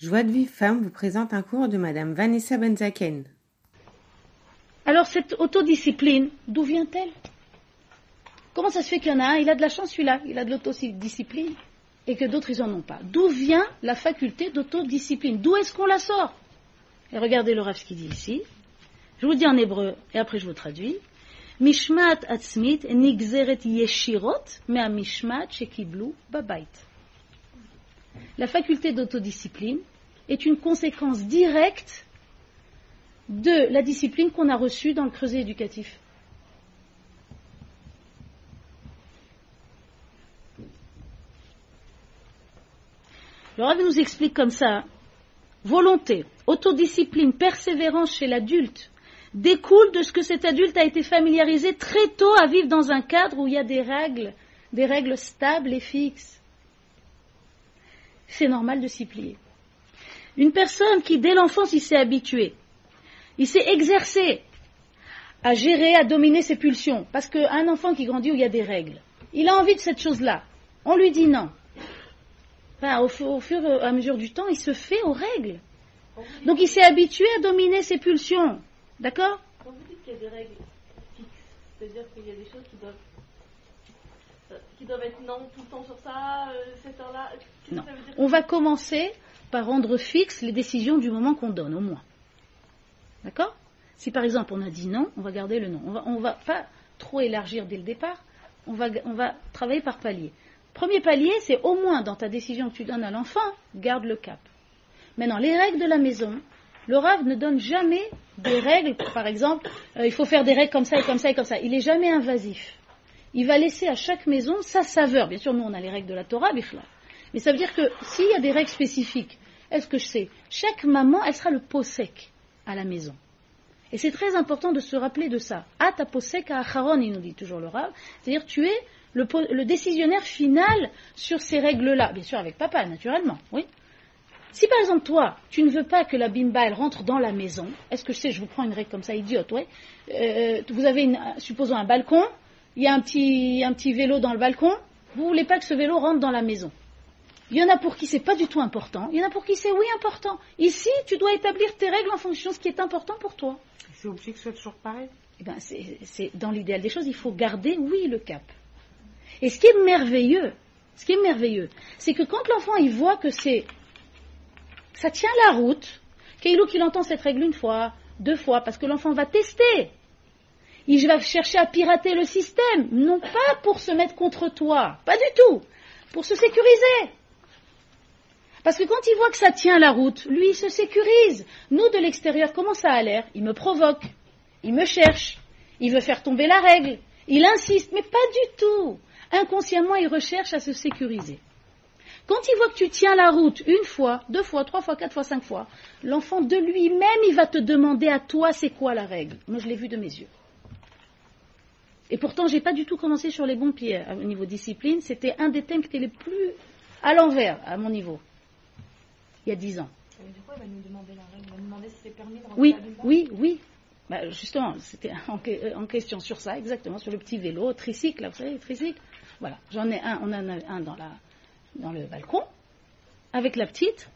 Joie de Vive Femme vous présente un cours de Madame Vanessa Benzaken. Alors cette autodiscipline, d'où vient-elle? Comment ça se fait qu'il y en a un, il a de la chance celui-là, il a de l'autodiscipline, et que d'autres ils en ont pas D'où vient la faculté d'autodiscipline? D'où est-ce qu'on la sort? Et regardez le ce qu'il dit ici. Je vous dis en hébreu, et après je vous traduis. Mishmat atzmit nigzeret yeshirot, mais mishmat shekiblu babait. La faculté d'autodiscipline est une conséquence directe de la discipline qu'on a reçue dans le creuset éducatif. Le nous explique comme ça volonté, autodiscipline, persévérance chez l'adulte découle de ce que cet adulte a été familiarisé très tôt à vivre dans un cadre où il y a des règles, des règles stables et fixes. C'est normal de s'y plier. Une personne qui, dès l'enfance, il s'est habitué, il s'est exercé à gérer, à dominer ses pulsions. Parce qu'un enfant qui grandit où il y a des règles, il a envie de cette chose-là. On lui dit non. au, fur et à mesure du temps, il se fait aux règles. Donc il s'est habitué à dominer ses pulsions. D'accord? Quand vous dites qu'il y a des règles fixes, c'est-à-dire qu'il y a des choses qui doivent, euh, qui doivent être non tout le temps sur ça, euh, cette heure-là. Non. On va commencer par rendre fixes les décisions du moment qu'on donne, au moins. D'accord? Si par exemple on a dit non, on va garder le non. On ne va, pas trop élargir dès le départ, on va, on va travailler par palier. Premier palier, c'est au moins dans ta décision que tu donnes à l'enfant, garde le cap. Maintenant, les règles de la maison, le Rav ne donne jamais des règles, par exemple, euh, il faut faire des règles comme ça et comme ça et comme ça. Il n'est jamais invasif. Il va laisser à chaque maison sa saveur. Bien sûr, nous, on a les règles de la Torah, mais ça veut dire que s'il y a des règles spécifiques, est-ce que je sais? Chaque maman, elle sera le pot sec à la maison. Et c'est très important de se rappeler de ça. Ata posek à acharon, il nous dit toujours le Rav. C'est-à-dire, tu es le, décisionnaire final sur ces règles-là. Bien sûr, avec papa, naturellement, oui. Si par exemple toi, tu ne veux pas que la bimba elle rentre dans la maison, est-ce que je sais, je vous prends une règle comme ça idiote. Euh, vous avez, une, supposons un balcon, il y a un petit, un petit vélo dans le balcon, vous voulez pas que ce vélo rentre dans la maison. Il y en a pour qui c'est pas du tout important, il y en a pour qui c'est oui important. Ici, tu dois établir tes règles en fonction de ce qui est important pour toi. C'est obligé que ce soit toujours pareil eh ben, c'est dans l'idéal des choses, il faut garder, oui, le cap. Et ce qui est merveilleux, ce qui est merveilleux, c'est que quand l'enfant il voit que c'est ça tient la route. Keilou qu'il entend cette règle une fois, deux fois, parce que l'enfant va tester. Il va chercher à pirater le système, non pas pour se mettre contre toi, pas du tout, pour se sécuriser. Parce que quand il voit que ça tient la route, lui, il se sécurise. Nous, de l'extérieur, comment ça a l'air? Il me provoque, il me cherche, il veut faire tomber la règle, il insiste, mais pas du tout. Inconsciemment, il recherche à se sécuriser. Quand il voit que tu tiens la route une fois, deux fois, trois fois, quatre fois, cinq fois, l'enfant de lui-même, il va te demander à toi c'est quoi la règle? Moi, je l'ai vu de mes yeux. Et pourtant, je n'ai pas du tout commencé sur les bons pieds au niveau discipline. C'était un des thèmes qui était les plus à l'envers à mon niveau. Il y a dix ans. du coup, il va nous demander la règle. Il va nous demander si c'est permis de Oui, oui, oui. Bah, justement, c'était en, question sur ça, exactement, sur le petit vélo, tricycle, vous savez, tricycle. Voilà, j'en ai un, on en a un dans la, dans le balcon avec la petite.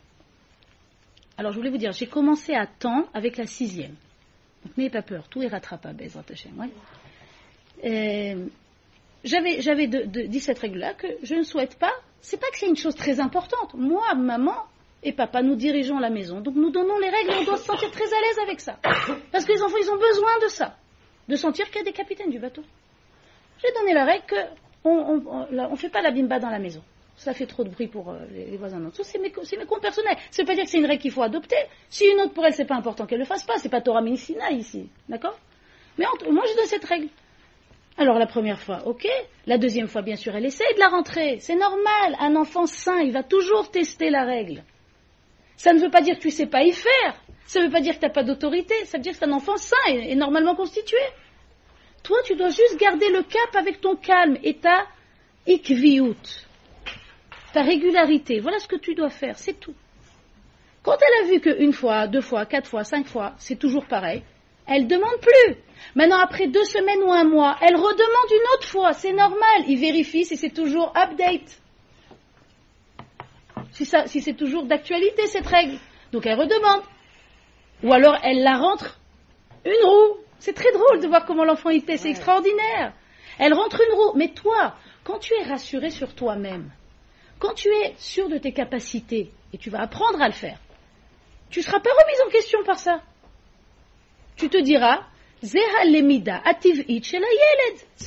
Alors je voulais vous dire, j'ai commencé à temps avec la sixième. Donc n'ayez pas peur, tout est rattrapable, Ezra ouais. Euh, j'avais, j'avais dit cette règle-là que je ne souhaite pas. C'est pas que c'est une chose très importante. Moi, maman et papa, nous dirigeons la maison. Donc nous donnons les règles et on doit se sentir très à l'aise avec ça. Parce que les enfants, ils ont besoin de ça. De sentir qu'il y a des capitaines du bateau. J'ai donné la règle qu'on ne fait pas la bimba dans la maison ça fait trop de bruit pour euh, les, voisins d'en C'est mes, comptes personnels. Ça veut pas dire que c'est une règle qu'il faut adopter. Si une autre pour elle, c'est pas important qu'elle le fasse pas. C'est pas Torah Minisina ici. D'accord? Mais moi, je donne cette règle. Alors la première fois, ok. La deuxième fois, bien sûr, elle essaie de la rentrer. C'est normal. Un enfant sain, il va toujours tester la règle. Ça ne veut pas dire que tu sais pas y faire. Ça ne veut pas dire que tu n'as pas d'autorité. Ça veut dire que c'est un enfant sain et, normalement constitué. Toi, tu dois juste garder le cap avec ton calme et ta ikviut ta régularité. Voilà ce que tu dois faire, c'est tout. Quand elle a vu qu'une fois, deux fois, quatre fois, cinq fois, c'est toujours pareil, elle demande plus. Maintenant, après deux semaines ou un mois, elle redemande une autre fois. C'est normal. Il vérifie si c'est toujours update. Si, ça, si c'est toujours d'actualité cette règle. Donc elle redemande. Ou alors elle la rentre une roue. C'est très drôle de voir comment l'enfant il c'est extraordinaire. Elle rentre une roue. Mais toi, quand tu es rassuré sur toi-même, quand tu es sûr de tes capacités, et tu vas apprendre à le faire, tu ne seras pas remise en question par ça. Tu te diras, c'est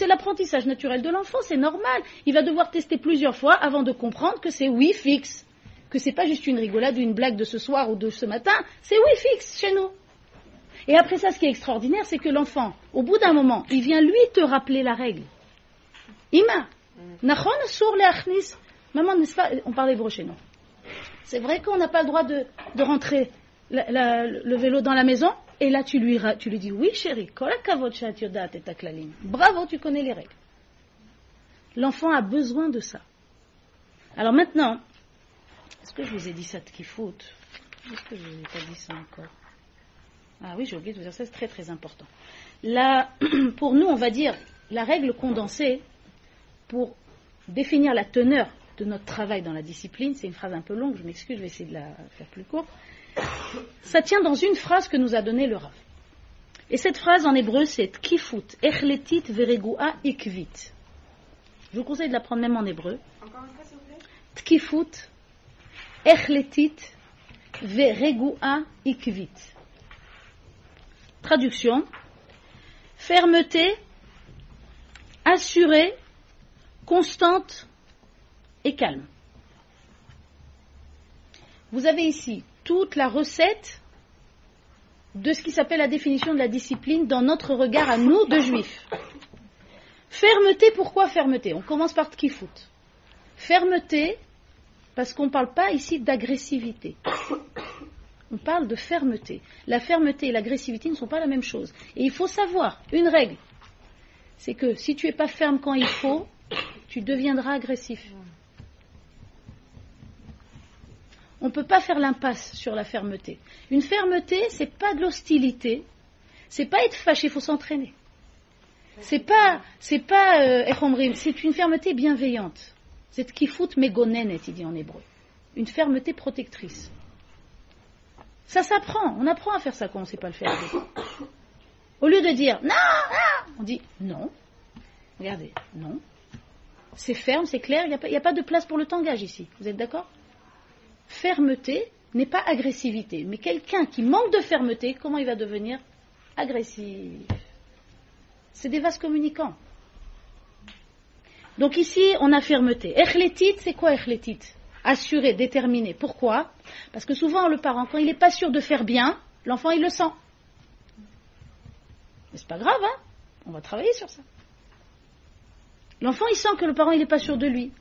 l'apprentissage naturel de l'enfant, c'est normal. Il va devoir tester plusieurs fois avant de comprendre que c'est oui fixe, que c'est pas juste une rigolade ou une blague de ce soir ou de ce matin, c'est oui fixe chez nous. Et après ça, ce qui est extraordinaire, c'est que l'enfant, au bout d'un moment, il vient lui te rappeler la règle. Ima, maman, n'est-ce pas On parle hébreu chez nous. C'est vrai qu'on n'a pas le droit de, rentrer le vélo dans la maison, et là, tu lui, tu lui dis Oui, chérie, bravo, tu connais les règles. L'enfant a besoin de ça. Alors maintenant, est-ce que je vous ai dit ça de qui faute Est-ce que je vous ai pas dit ça encore Ah oui, j'ai oublié de vous dire ça, c'est très très important. Là, pour nous, on va dire la règle condensée pour définir la teneur de notre travail dans la discipline. C'est une phrase un peu longue, je m'excuse, je vais essayer de la faire plus courte. Ça tient dans une phrase que nous a donnée le Rav. Et cette phrase en hébreu, c'est Tkifut, Echletit Veregua Ikvit. Je vous conseille de la prendre même en hébreu. Encore une fois, s'il vous plaît. Tkifut, Echletit Veregua Ikvit. Traduction fermeté, assurée, constante et calme. Vous avez ici toute la recette de ce qui s'appelle la définition de la discipline dans notre regard à nous, de juifs. Fermeté, pourquoi fermeté? On commence par Tkifut. Fermeté, parce qu'on ne parle pas ici d'agressivité. On parle de fermeté. La fermeté et l'agressivité ne sont pas la même chose. Et il faut savoir, une règle, c'est que si tu n'es pas ferme quand il faut, tu deviendras agressif. On ne peut pas faire l'impasse sur la fermeté. Une fermeté, c'est pas de l'hostilité, c'est pas être fâché, il faut s'entraîner. C'est pas, pas, euh, c'est une fermeté bienveillante. C'est kifut megonenet, il dit en hébreu. Une fermeté protectrice. Ça s'apprend, on apprend à faire ça quand on ne sait pas le faire. Au lieu de dire non, on dit non. Regardez, non. C'est ferme, c'est clair, il n'y a, pas de place pour le tangage ici. Vous êtes d'accord? Fermeté n'est pas agressivité. Mais quelqu'un qui manque de fermeté, comment il va devenir agressif? C'est des vases communicants. Donc ici, on a fermeté. Echletit, c'est quoi echletit Assuré, déterminé. Pourquoi? Parce que souvent, le parent, quand il n'est pas sûr de faire bien, l'enfant, il le sent. Mais c'est pas grave, hein On va travailler sur ça. L'enfant, il sent que le parent, il n'est pas sûr de lui.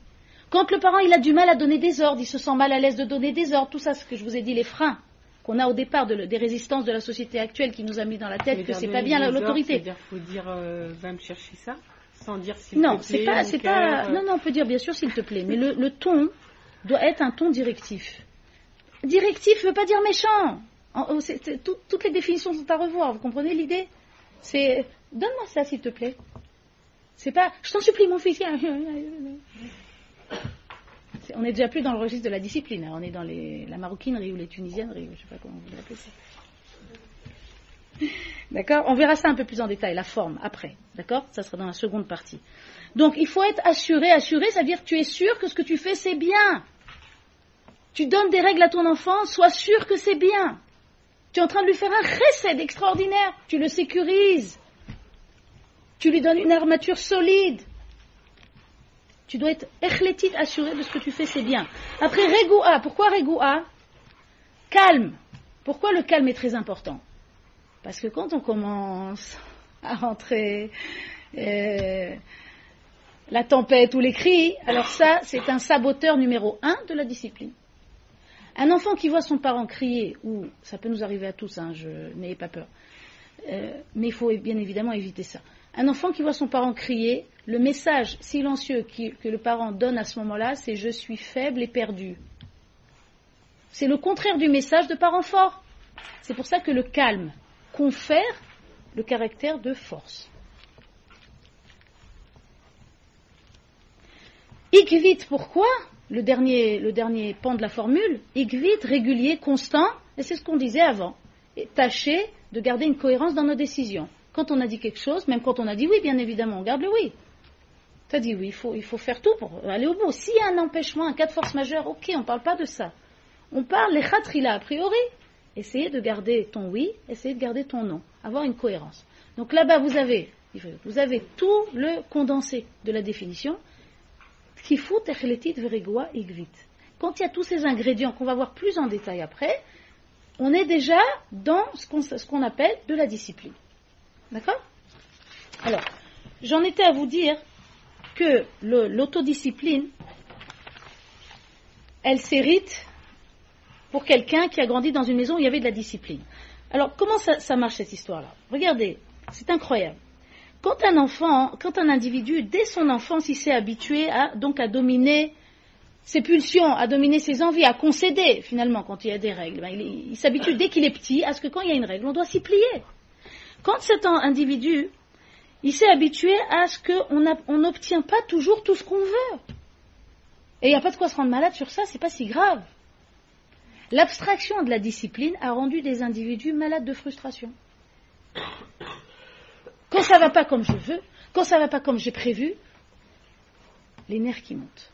Quand le parent il a du mal à donner des ordres, il se sent mal à l'aise de donner des ordres, tout ça, ce que je vous ai dit, les freins qu'on a au départ des résistances de la société actuelle qui nous a mis dans la tête que c'est pas bien l'autorité. C'est-à-dire faut dire euh, va me chercher ça sans dire s'il non, te plaît. Pas, c'est pas, non, non, on peut dire bien sûr s'il te plaît, mais le, ton doit être un ton directif. Directif ne veut pas dire méchant. Oh, toutes les définitions sont à revoir. Vous comprenez l'idée? C'est donne-moi ça s'il te plaît. C'est pas je t'en supplie mon fils. On n'est déjà plus dans le registre de la discipline, hein. on est dans la maroquinerie ou les tunisienneries, je ne sais pas comment vous l'appelez ça. D'accord? On verra ça un peu plus en détail, la forme, après. D'accord? Ça sera dans la seconde partie. Donc, il faut être assuré. Assuré, ça veut dire que tu es sûr que ce que tu fais, c'est bien. Tu donnes des règles à ton enfant, sois sûr que c'est bien. Tu es en train de lui faire un recette extraordinaire. Tu le sécurises. Tu lui donnes une armature solide. Tu dois être echlétite, assuré de ce que tu fais, c'est bien. Après, regoua. Pourquoi regoua Calme. Pourquoi le calme est très important? Parce que quand on commence à rentrer euh, la tempête ou les cris, alors ça, c'est un saboteur numéro un de la discipline. Un enfant qui voit son parent crier, ou ça peut nous arriver à tous, hein, je n'ayez pas peur, euh, mais il faut bien évidemment éviter ça. Un enfant qui voit son parent crier, le message silencieux que le parent donne à ce moment-là, c'est je suis faible et perdu. C'est le contraire du message de parent fort. C'est pour ça que le calme confère le caractère de force. Ikvit, pourquoi le dernier, le dernier pan de la formule, igvit, régulier, constant, et c'est ce qu'on disait avant. Et tâchez de garder une cohérence dans nos décisions. Quand on a dit quelque chose, même quand on a dit oui, bien évidemment, on garde le oui. Tu as dit oui, il faut, il faut faire tout pour aller au bout. S'il y a un empêchement, un cas de force majeure, ok, on ne parle pas de ça. On parle les khatrila a priori. Essayez de garder ton oui, essayez de garder ton non. Avoir une cohérence. Donc là-bas, vous avez, vous avez tout le condensé de la définition. Quand il y a tous ces ingrédients qu'on va voir plus en détail après, on est déjà dans ce qu'on appelle de la discipline. D'accord? Alors, j'en étais à vous dire que l'autodiscipline, elle s'hérite pour quelqu'un qui a grandi dans une maison où il y avait de la discipline. Alors, comment ça marche cette histoire-là? Regardez, c'est incroyable. Quand un enfant, quand un individu, dès son enfance, il s'est habitué à, donc à dominer ses pulsions, à dominer ses envies, à concéder finalement quand il y a des règles, ben, il, s'habitue dès qu'il est petit à ce que quand il y a une règle, on doit s'y plier. Quand cet individu, il s'est habitué à ce qu'on n'obtient pas toujours tout ce qu'on veut. Et il n'y a pas de quoi se rendre malade sur ça, c'est pas si grave. L'abstraction de la discipline a rendu des individus malades de frustration. Quand ça ne va pas comme je veux, quand ça ne va pas comme j'ai prévu, les nerfs qui montent.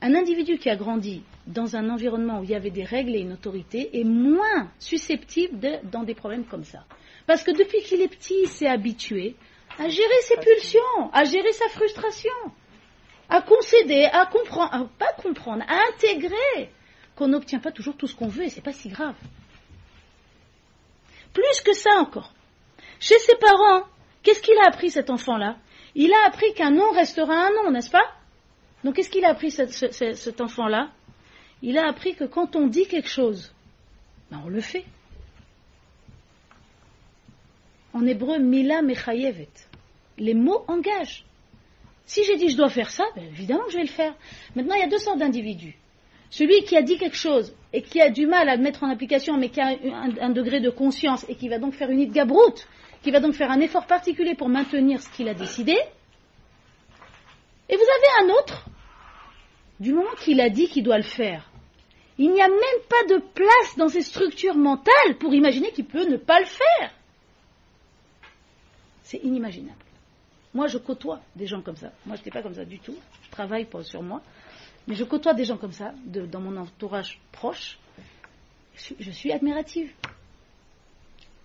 Un individu qui a grandi dans un environnement où il y avait des règles et une autorité est moins susceptible dans des problèmes comme ça. Parce que depuis qu'il est petit, il s'est habitué à gérer ses pulsions, à gérer sa frustration, à concéder, à comprendre, pas comprendre, à intégrer qu'on n'obtient pas toujours tout ce qu'on veut et c'est pas si grave. Plus que ça encore, chez ses parents, qu'est-ce qu'il a appris cet enfant-là? Il a appris qu'un nom restera un nom, n'est-ce pas? Donc qu'est-ce qu'il a appris cet, enfant-là? Il a appris que quand on dit quelque chose, ben on le fait. En hébreu, mila mechayevet. Les mots engagent. Si j'ai dit je dois faire ça, ben évidemment je vais le faire. Maintenant, il y a deux sortes d'individus. Celui qui a dit quelque chose et qui a du mal à le mettre en application, mais qui a un, degré de conscience et qui va donc faire une idgabroute, qui va donc faire un effort particulier pour maintenir ce qu'il a décidé. Et vous avez un autre, du moment qu'il a dit qu'il doit le faire, il n'y a même pas de place dans ses structures mentales pour imaginer qu'il peut ne pas le faire. C'est inimaginable. Moi, je côtoie des gens comme ça. Moi, je n'étais pas comme ça du tout. Je travaille sur moi. Mais je côtoie des gens comme ça, dans mon entourage proche. je suis admirative.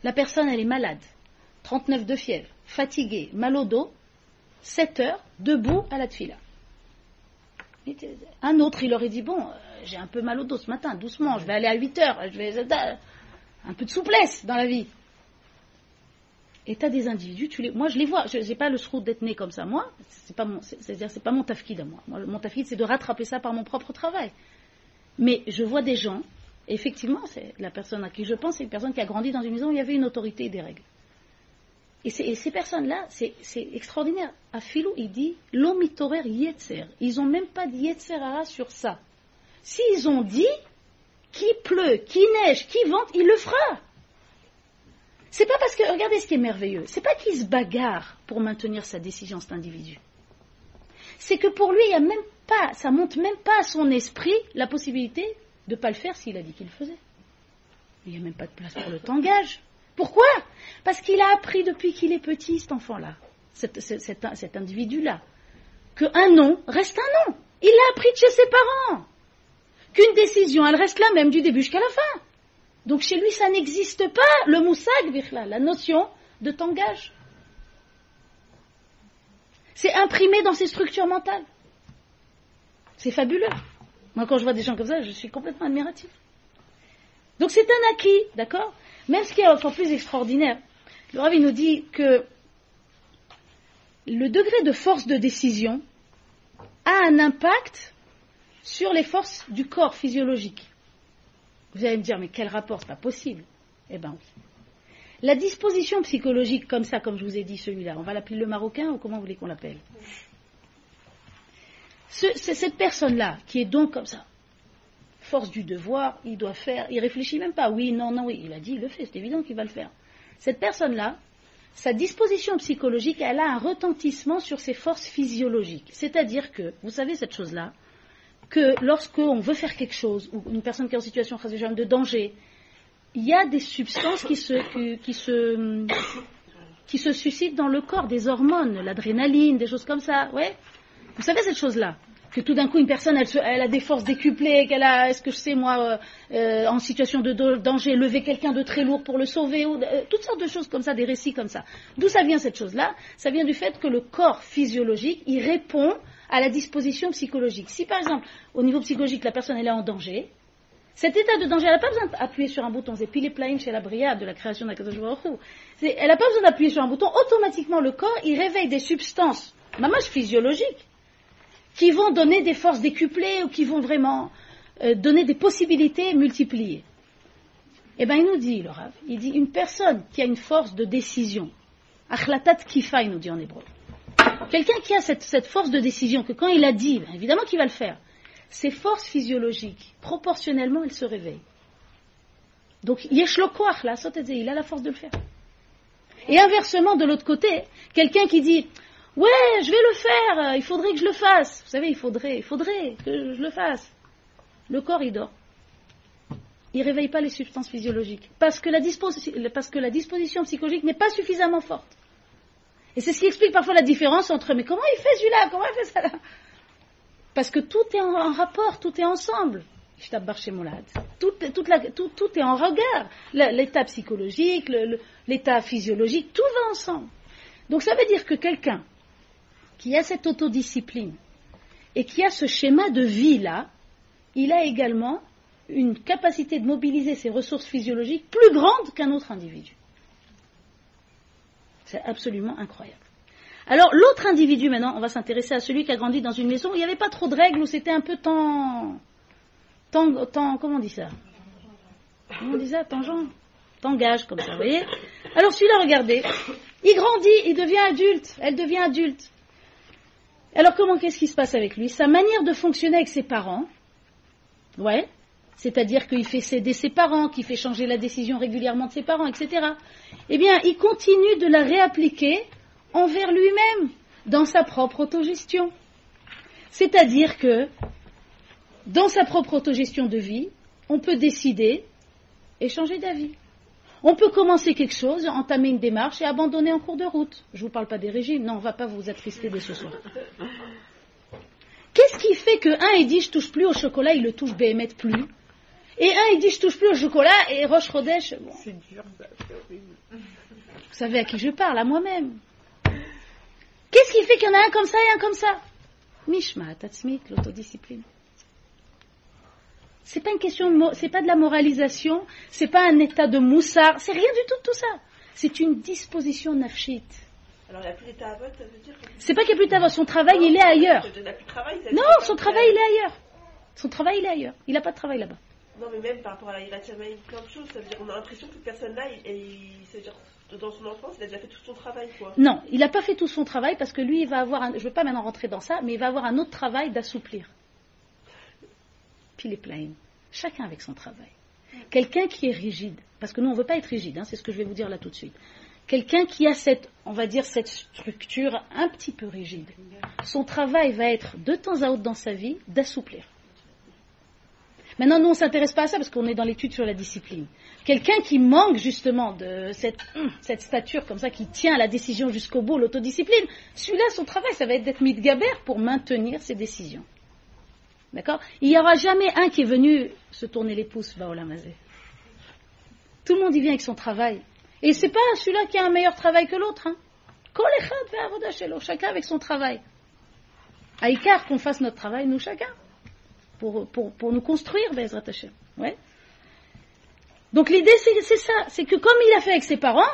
La personne, elle est malade. 39 de fièvre, fatigué, mal au dos, 7 heures, debout à la tfila. Un autre, il aurait dit Bon, euh, j'ai un peu mal au dos ce matin, doucement, je vais aller à 8 heures, je vais. Un peu de souplesse dans la vie. Et tu as des individus, tu les, moi je les vois, je n'ai pas le sroud d'être né comme ça. Moi, c'est pas mon, c'est-à-dire c'est pas mon tafkid à moi. mon tafkid, c'est de rattraper ça par mon propre travail. Mais je vois des gens, effectivement, c'est la personne à qui je pense, c'est une personne qui a grandi dans une maison où il y avait une autorité et des règles. Et, ces personnes-là, c'est extraordinaire. Afilou, il dit l'omitorer yetzer. Ils n'ont même pas yetzerara sur ça. S'ils ont dit qui pleut, qui neige, qui vente, il le fera. C'est pas parce que, regardez ce qui est merveilleux, c'est pas qu'il se bagarre pour maintenir sa décision, cet individu. C'est que pour lui, il y a même pas, ça monte même pas à son esprit la possibilité de ne pas le faire s'il a dit qu'il le faisait. Il n'y a même pas de place pour le tangage. Pourquoi? Parce qu'il a appris depuis qu'il est petit, cet enfant-là, cet, individu-là, qu'un nom reste un nom. Il l'a appris de chez ses parents. Qu'une décision, elle reste la même du début jusqu'à la fin. Donc chez lui, ça n'existe pas, le moussag, la notion de tangage. C'est imprimé dans ses structures mentales. C'est fabuleux. Moi, quand je vois des gens comme ça, je suis complètement admiratif. Donc c'est un acquis, d'accord? Même ce qui est encore plus extraordinaire, le Rav nous dit que le degré de force de décision a un impact sur les forces du corps physiologique. Vous allez me dire, mais quel rapport C'est pas possible. Eh bien. La disposition psychologique comme ça, comme je vous ai dit celui-là, on va l'appeler le marocain ou comment vous voulez qu'on l'appelle C'est cette personne-là qui est donc comme ça, force du devoir, il doit faire, il réfléchit même pas, oui, non, non, oui, il a dit, il le fait, c'est évident qu'il va le faire. Cette personne-là, sa disposition psychologique, elle a un retentissement sur ses forces physiologiques. C'est-à-dire que, vous savez cette chose-là, que lorsqu'on veut faire quelque chose, ou une personne qui est en situation de danger, il y a des substances qui se, qui, suscitent dans le corps, des hormones, l'adrénaline, des choses comme ça. Ouais. Vous savez cette chose-là que tout d'un coup une personne elle, a des forces décuplées, qu'elle a, est-ce que je sais moi, euh, euh, en situation de danger, lever quelqu'un de très lourd pour le sauver, ou, euh, toutes sortes de choses comme ça, des récits comme ça. D'où ça vient cette chose-là? Ça vient du fait que le corps physiologique, il répond à la disposition psychologique. Si par exemple, au niveau psychologique, la personne est en danger, cet état de danger, elle n'a pas besoin d'appuyer sur un bouton. C'est pile plain chez la Briade de la création d'Akadosh Elle n'a pas besoin d'appuyer sur un bouton. Automatiquement, le corps, il réveille des substances, mamage physiologiques, qui vont donner des forces décuplées ou qui vont vraiment euh, donner des possibilités multipliées. Eh bien, il nous dit, le il dit une personne qui a une force de décision, achlatat kifa, il nous dit en hébreu. Quelqu'un qui a cette, force de décision, que quand il a dit, ben, évidemment qu'il va le faire, ses forces physiologiques, proportionnellement, elles se réveillent. Donc, yeshlokoach, là, il a la force de le faire. Et inversement, de l'autre côté, quelqu'un qui dit, Ouais, je vais le faire, il faudrait que je le fasse. Vous savez, il faudrait, il faudrait que je le fasse. Le corps, il dort. Il ne réveille pas les substances physiologiques. Parce que la disposition psychologique n'est pas suffisamment forte. Et c'est ce qui explique parfois la différence entre mais comment il fait celui-là, comment il fait ça Parce que tout est en, rapport, tout est ensemble. Tout, tout, tout est en regard. L'état psychologique, l'état physiologique, tout va ensemble. Donc ça veut dire que quelqu'un qui a cette autodiscipline et qui a ce schéma de vie-là, il a également une capacité de mobiliser ses ressources physiologiques plus grande qu'un autre individu. C'est absolument incroyable. Alors l'autre individu maintenant, on va s'intéresser à celui qui a grandi dans une maison où il n'y avait pas trop de règles, où c'était un peu tant, tant, comment on dit ça Comment on dit ça Tangent Tangage, comme ça, vous voyez Alors celui-là, regardez, il grandit, il devient adulte, elle devient adulte. Alors comment qu'est-ce qui se passe avec lui? Sa manière de fonctionner avec ses parents, ouais, c'est-à-dire qu'il fait céder ses parents, qu'il fait changer la décision régulièrement de ses parents, etc. Eh bien, il continue de la réappliquer envers lui-même, dans sa propre autogestion. C'est-à-dire que, dans sa propre autogestion de vie, on peut décider et changer d'avis. On peut commencer quelque chose, entamer une démarche et abandonner en cours de route. Je ne vous parle pas des régimes, non, on ne va pas vous attrister dès ce soir. Qu'est-ce qui fait que un il dit je touche plus au chocolat, il le touche Béhémet plus? Et un il dit je touche plus au chocolat et Roche Rodèche. C'est dur, Vous savez à qui je parle, à moi-même. Qu'est-ce qui fait qu'il y en a un comme ça et un comme ça? Mishma, Tatsmit, l'autodiscipline. C'est pas une question, c'est pas de la moralisation, c'est pas un état de moussard, c'est rien du tout de tout ça. C'est une disposition nafshit. Alors il n'y a plus d'état ça veut dire C'est pas qu'il n'y a plus d'état son travail il est ailleurs. non, son travail il est ailleurs. Son travail il est ailleurs. Il n'a pas de travail là-bas. Non, mais même par rapport à la plein de choses, ça veut dire qu'on a l'impression que cette personne-là, dans son enfance, il a déjà fait tout son travail, quoi. Non, il n'a pas fait tout son travail parce que lui, il va avoir, je ne veux pas maintenant rentrer dans ça, mais il va avoir un autre travail d'assouplir puis les plaines. Chacun avec son travail. Quelqu'un qui est rigide, parce que nous on ne veut pas être rigide, hein, c'est ce que je vais vous dire là tout de suite. Quelqu'un qui a cette, on va dire, cette structure un petit peu rigide, son travail va être de temps à autre dans sa vie d'assouplir. Maintenant, nous, on ne s'intéresse pas à ça parce qu'on est dans l'étude sur la discipline. Quelqu'un qui manque justement de cette, hum, stature comme ça, qui tient à la décision jusqu'au bout, l'autodiscipline, celui-là, son travail, ça va être d'être gaber pour maintenir ses décisions. D'accord? Il n'y aura jamais un qui est venu se tourner les pouces, Baolamazé. Tout le monde y vient avec son travail. Et c'est pas celui-là qui a un meilleur travail que l'autre. Hein. Chacun avec son travail. Aïkar qu'on fasse notre travail, nous chacun. Pour, pour, nous construire, Bezrat Ouais. Donc l'idée, c'est ça. C'est que comme il a fait avec ses parents,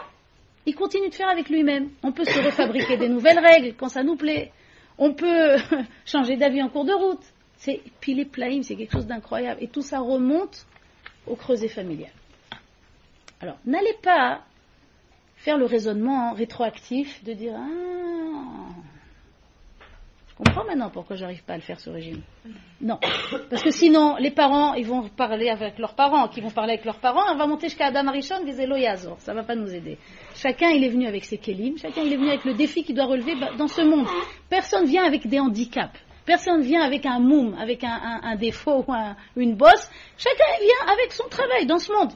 il continue de faire avec lui-même. On peut se refabriquer des nouvelles règles quand ça nous plaît. On peut changer d'avis en cours de route. C'est pilé plaïm, c'est quelque chose d'incroyable. Et tout ça remonte au creuset familial. Alors, n'allez pas faire le raisonnement rétroactif de dire Ah, je comprends maintenant pourquoi j'arrive pas à le faire ce régime? Non. Parce que sinon, les parents, ils vont parler avec leurs parents, qui vont parler avec leurs parents, on va monter jusqu'à Adam Arishon, des Eloyazor. Ça va pas nous aider. Chacun, il est venu avec ses kelim, chacun, il est venu avec le défi qu'il doit relever dans ce monde. Personne vient avec des handicaps. Personne vient avec un moum, avec un, défaut ou une bosse. Chacun vient avec son travail dans ce monde.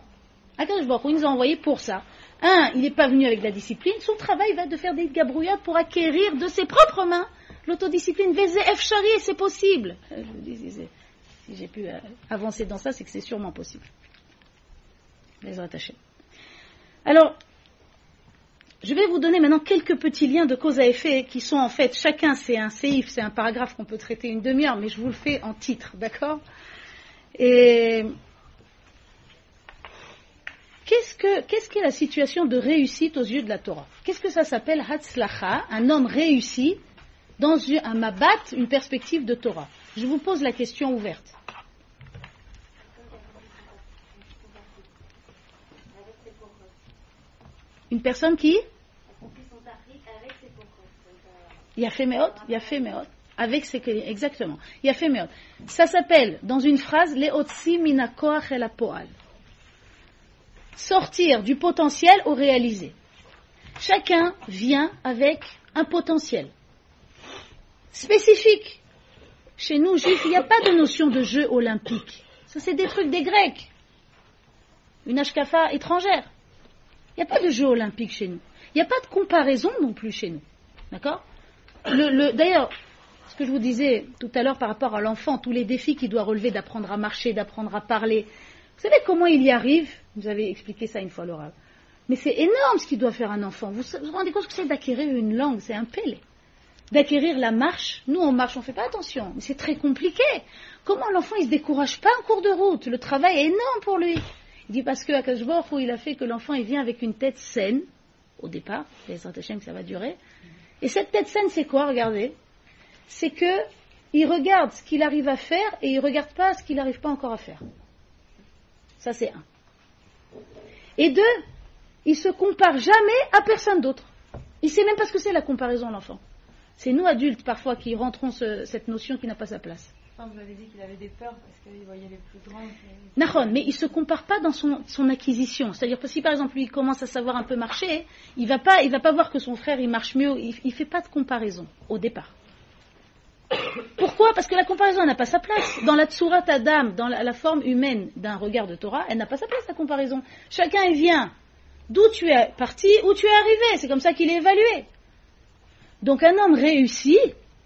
Akadosh Baruch nous a envoyé pour ça. Un, il n'est pas venu avec la discipline. Son travail va de faire des gabrouillades pour acquérir de ses propres mains l'autodiscipline. C'est possible. Euh, si j'ai pu euh, avancer dans ça, c'est que c'est sûrement possible. Les attachés. Alors, je vais vous donner maintenant quelques petits liens de cause à effet qui sont en fait, chacun c'est un séif, c'est un paragraphe qu'on peut traiter une demi-heure, mais je vous le fais en titre, d'accord? Et qu'est-ce que qu'est-ce qu'est la situation de réussite aux yeux de la Torah? Qu'est-ce que ça s'appelle Hatzlacha, un homme réussi dans un mabat, une perspective de Torah Je vous pose la question ouverte. Une personne qui Il a fait Meot, il a fait. Avec ses exactement. Il. Ça s'appelle, dans une phrase, Leotsi minakoach el poal. Sortir du potentiel au réalisé. Chacun vient avec un potentiel spécifique. Chez nous, juifs, il n'y a pas de notion de jeu olympique. Ça, c'est des trucs des Grecs. Une ashkafa étrangère. Il n'y a pas de jeu olympique chez nous. Il n'y a pas de comparaison non plus chez nous. D'accord? D'ailleurs, ce que je vous disais tout à l'heure par rapport à l'enfant, tous les défis qu'il doit relever d'apprendre à marcher, d'apprendre à parler. Vous savez comment il y arrive? Vous avez expliqué ça une fois l'oral. Mais c'est énorme ce qu'il doit faire un enfant. Vous vous rendez compte que c'est d'acquérir une langue, c'est un pélé. D'acquérir la marche. Nous, on marche, on ne fait pas attention. Mais c'est très compliqué. Comment l'enfant, il ne se décourage pas en cours de route? Le travail est énorme pour lui. Il dit parce que à où il a fait que l'enfant il vient avec une tête saine, au départ, les que ça va durer. Et cette tête saine, c'est quoi? Regardez. C'est que il regarde ce qu'il arrive à faire et il regarde pas ce qu'il n'arrive pas encore à faire. Ça, c'est un. Et deux, il se compare jamais à personne d'autre. Il sait même pas ce que c'est la comparaison, l'enfant. C'est nous adultes parfois qui rentrons cette notion qui n'a pas sa place vous avez dit qu'il avait des peurs parce qu'il voyait les plus grands. Nahon, mais il ne se compare pas dans son, acquisition. C'est-à-dire que si par exemple lui il commence à savoir un peu marcher, il va pas, il va pas voir que son frère il marche mieux. Il, ne fait pas de comparaison au départ. Pourquoi? Parce que la comparaison n'a pas sa place. Dans la Tsurat Adam, dans la, forme humaine d'un regard de Torah, elle n'a pas sa place la comparaison. Chacun vient d'où tu es parti, où tu es arrivé. C'est comme ça qu'il est évalué. Donc un homme réussi,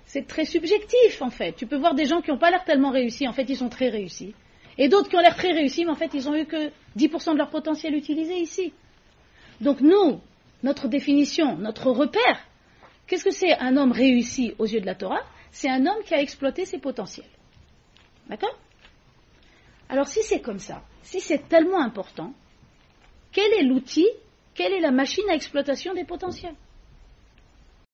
c'est très subjectif en fait. Tu peux voir des gens qui n'ont pas l'air tellement réussis, en fait ils sont très réussis. Et d'autres qui ont l'air très réussis, mais en fait ils ont eu que 10% de leur potentiel utilisé ici. Donc nous, notre définition, notre repère, qu'est-ce que c'est un homme réussi aux yeux de la Torah? C'est un homme qui a exploité ses potentiels. D'accord? Alors si c'est comme ça, si c'est tellement important, quel est l'outil, quelle est la machine à exploitation des potentiels?